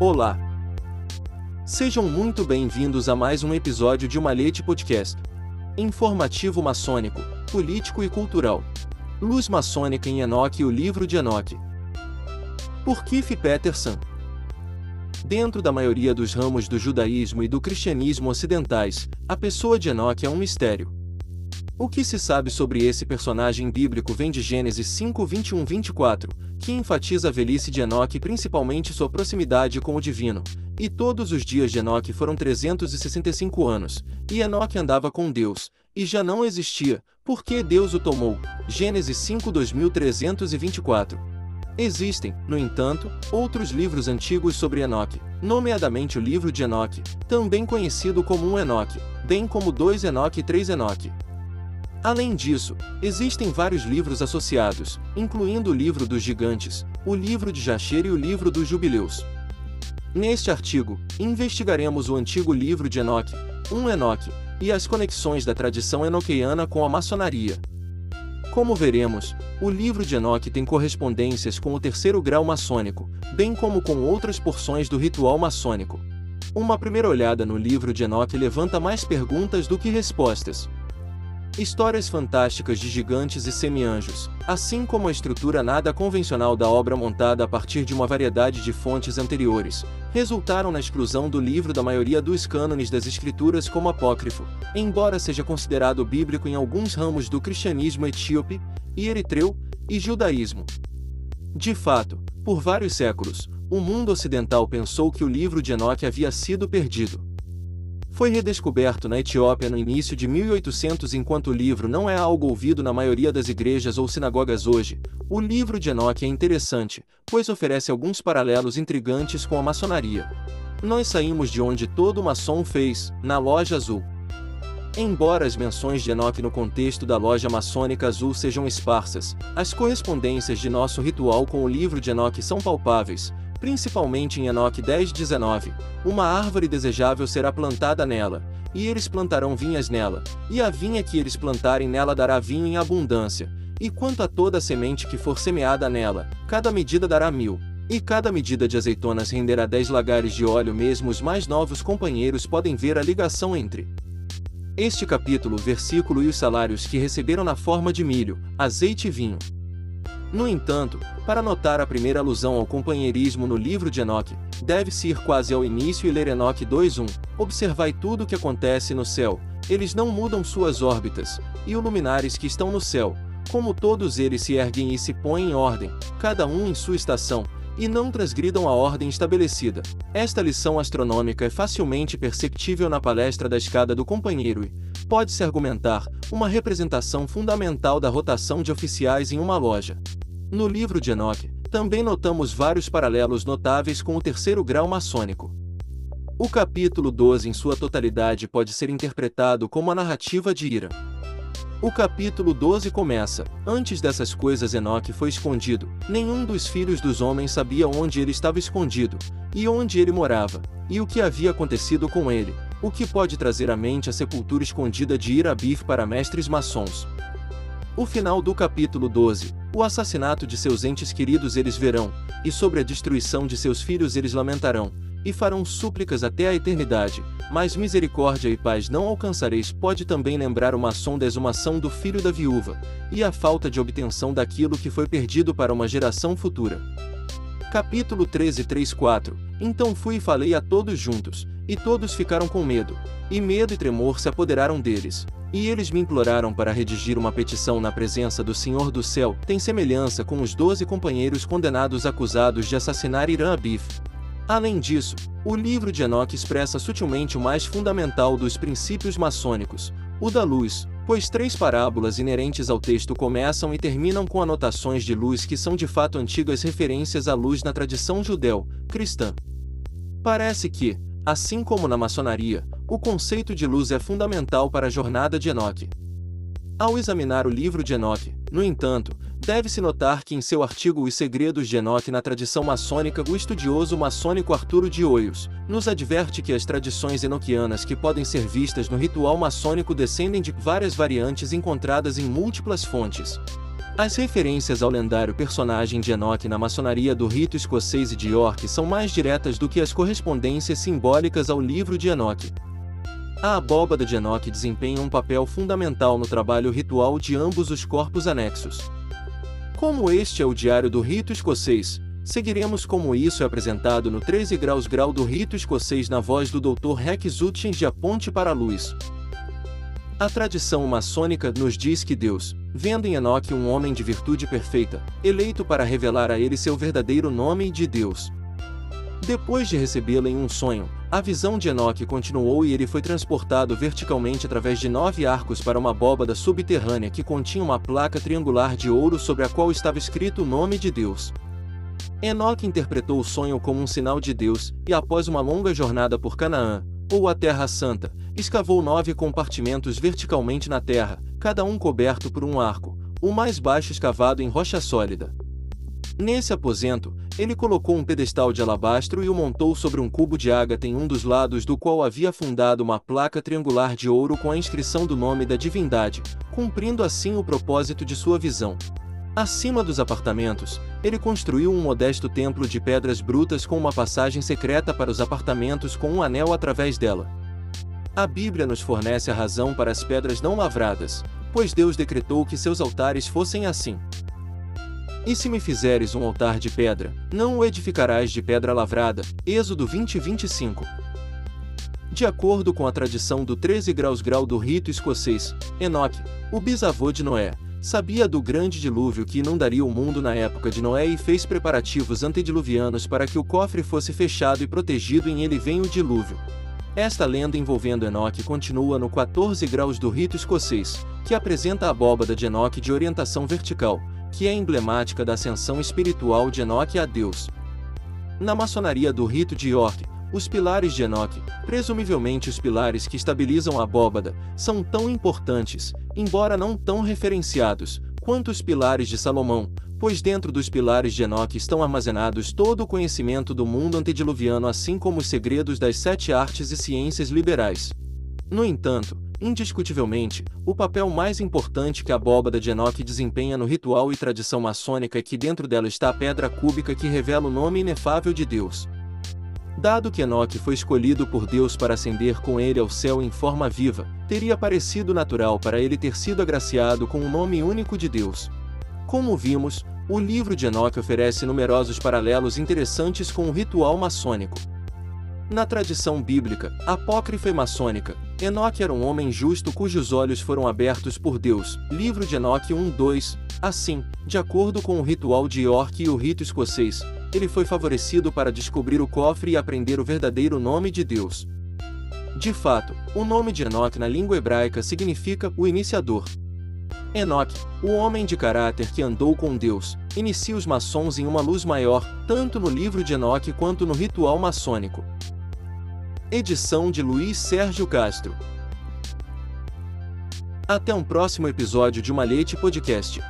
Olá! Sejam muito bem-vindos a mais um episódio de Malhete Podcast. Informativo maçônico, político e cultural. Luz maçônica em Enoch e o livro de Enoch. Por Keith Peterson. Dentro da maioria dos ramos do judaísmo e do cristianismo ocidentais, a pessoa de Enoch é um mistério. O que se sabe sobre esse personagem bíblico vem de Gênesis 5, 21, 24, que enfatiza a velhice de Enoque e principalmente sua proximidade com o divino. E todos os dias de Enoque foram 365 anos, e Enoque andava com Deus, e já não existia, porque Deus o tomou. Gênesis 5, 2324. Existem, no entanto, outros livros antigos sobre Enoque, nomeadamente o livro de Enoque, também conhecido como um Enoque, bem como dois Enoque e três Enoque. Além disso, existem vários livros associados, incluindo o livro dos gigantes, o livro de Jacher e o livro dos jubileus. Neste artigo, investigaremos o antigo livro de Enoque, um Enoque, e as conexões da tradição enoqueiana com a maçonaria. Como veremos, o livro de Enoque tem correspondências com o terceiro grau maçônico, bem como com outras porções do ritual maçônico. Uma primeira olhada no livro de Enoque levanta mais perguntas do que respostas, Histórias fantásticas de gigantes e semi-anjos, assim como a estrutura nada convencional da obra montada a partir de uma variedade de fontes anteriores, resultaram na exclusão do livro da maioria dos cânones das escrituras como apócrifo, embora seja considerado bíblico em alguns ramos do cristianismo etíope, e eritreu, e judaísmo. De fato, por vários séculos, o mundo ocidental pensou que o livro de Enoque havia sido perdido foi redescoberto na Etiópia no início de 1800 enquanto o livro não é algo ouvido na maioria das igrejas ou sinagogas hoje. O livro de Enoch é interessante, pois oferece alguns paralelos intrigantes com a maçonaria. Nós saímos de onde todo maçom fez, na loja azul. Embora as menções de Enoch no contexto da loja maçônica azul sejam esparsas, as correspondências de nosso ritual com o livro de Enoch são palpáveis, principalmente em Enoque 10:19, uma árvore desejável será plantada nela, e eles plantarão vinhas nela, e a vinha que eles plantarem nela dará vinho em abundância, e quanto a toda a semente que for semeada nela, cada medida dará mil. E cada medida de azeitonas renderá dez lagares de óleo mesmo os mais novos companheiros podem ver a ligação entre este capítulo, versículo e os salários que receberam na forma de milho, azeite e vinho. No entanto, para notar a primeira alusão ao companheirismo no livro de Enoque, deve-se ir quase ao início e ler Enoque 2.1. Observai tudo o que acontece no céu, eles não mudam suas órbitas, e os luminares que estão no céu, como todos eles se erguem e se põem em ordem, cada um em sua estação, e não transgridam a ordem estabelecida. Esta lição astronômica é facilmente perceptível na palestra da escada do companheiro e, pode-se argumentar, uma representação fundamental da rotação de oficiais em uma loja. No livro de Enoch, também notamos vários paralelos notáveis com o terceiro grau maçônico. O capítulo 12 em sua totalidade pode ser interpretado como a narrativa de Ira. O capítulo 12 começa: Antes dessas coisas Enoque foi escondido, nenhum dos filhos dos homens sabia onde ele estava escondido, e onde ele morava, e o que havia acontecido com ele, o que pode trazer à mente a sepultura escondida de Irabif para mestres maçons. O final do capítulo 12, o assassinato de seus entes queridos eles verão, e sobre a destruição de seus filhos eles lamentarão, e farão súplicas até a eternidade, mas misericórdia e paz não alcançareis. Pode também lembrar o maçom da exumação do filho da viúva, e a falta de obtenção daquilo que foi perdido para uma geração futura. Capítulo 13 3-4 Então fui e falei a todos juntos, e todos ficaram com medo, e medo e tremor se apoderaram deles, e eles me imploraram para redigir uma petição na presença do Senhor do Céu, tem semelhança com os doze companheiros condenados acusados de assassinar Irã Abif. Além disso, o livro de Enoch expressa sutilmente o mais fundamental dos princípios maçônicos, o da luz, pois três parábolas inerentes ao texto começam e terminam com anotações de luz que são de fato antigas referências à luz na tradição judeu-cristã. Parece que, assim como na maçonaria, o conceito de luz é fundamental para a jornada de Enoch. Ao examinar o livro de Enoch, no entanto, deve-se notar que em seu artigo Os Segredos de Enoch na tradição maçônica, o estudioso maçônico Arturo de Oios nos adverte que as tradições enoquianas que podem ser vistas no ritual maçônico descendem de várias variantes encontradas em múltiplas fontes. As referências ao lendário personagem de Enoch na maçonaria do rito escocês e de York são mais diretas do que as correspondências simbólicas ao livro de Enoch. A abóbada de Enoch desempenha um papel fundamental no trabalho ritual de ambos os corpos anexos. Como este é o diário do rito escocês, seguiremos como isso é apresentado no 13 graus grau do rito escocês na voz do Dr. Rex Hutchins de A Ponte para a Luz. A tradição maçônica nos diz que Deus, vendo em Enoque um homem de virtude perfeita, eleito para revelar a ele seu verdadeiro nome de Deus. Depois de recebê-la em um sonho, a visão de Enoque continuou e ele foi transportado verticalmente através de nove arcos para uma abóbada subterrânea que continha uma placa triangular de ouro sobre a qual estava escrito o nome de Deus. Enoque interpretou o sonho como um sinal de Deus, e após uma longa jornada por Canaã, ou a Terra Santa, escavou nove compartimentos verticalmente na terra, cada um coberto por um arco, o mais baixo escavado em rocha sólida. Nesse aposento, ele colocou um pedestal de alabastro e o montou sobre um cubo de ágata em um dos lados do qual havia fundado uma placa triangular de ouro com a inscrição do nome da divindade, cumprindo assim o propósito de sua visão. Acima dos apartamentos, ele construiu um modesto templo de pedras brutas com uma passagem secreta para os apartamentos com um anel através dela. A Bíblia nos fornece a razão para as pedras não lavradas, pois Deus decretou que seus altares fossem assim. E se me fizeres um altar de pedra, não o edificarás de pedra lavrada. Êxodo 20 25. De acordo com a tradição do 13 graus grau do rito escocês, Enoque, o bisavô de Noé, sabia do grande dilúvio que inundaria o mundo na época de Noé e fez preparativos antediluvianos para que o cofre fosse fechado e protegido em ele vem o dilúvio. Esta lenda envolvendo Enoque continua no 14 graus do rito escocês, que apresenta a abóbada de Enoque de orientação vertical, que é emblemática da ascensão espiritual de Enoque a Deus. Na maçonaria do rito de York, os pilares de Enoque, presumivelmente os pilares que estabilizam a abóbada, são tão importantes, embora não tão referenciados, quanto os pilares de Salomão, pois dentro dos pilares de Enoque estão armazenados todo o conhecimento do mundo antediluviano assim como os segredos das sete artes e ciências liberais. No entanto, Indiscutivelmente, o papel mais importante que a abóbada de Enoch desempenha no ritual e tradição maçônica é que dentro dela está a pedra cúbica que revela o nome inefável de Deus. Dado que Enoque foi escolhido por Deus para ascender com ele ao céu em forma viva, teria parecido natural para ele ter sido agraciado com o nome único de Deus. Como vimos, o livro de Enoque oferece numerosos paralelos interessantes com o ritual maçônico. Na tradição bíblica, apócrifa e maçônica, Enoque era um homem justo cujos olhos foram abertos por Deus. Livro de Enoque 1-2. Assim, de acordo com o ritual de York e o rito escocês, ele foi favorecido para descobrir o cofre e aprender o verdadeiro nome de Deus. De fato, o nome de Enoque na língua hebraica significa o iniciador. Enoque, o homem de caráter que andou com Deus, inicia os maçons em uma luz maior, tanto no livro de Enoque quanto no ritual maçônico. Edição de Luiz Sérgio Castro. Até um próximo episódio de Malhete Podcast.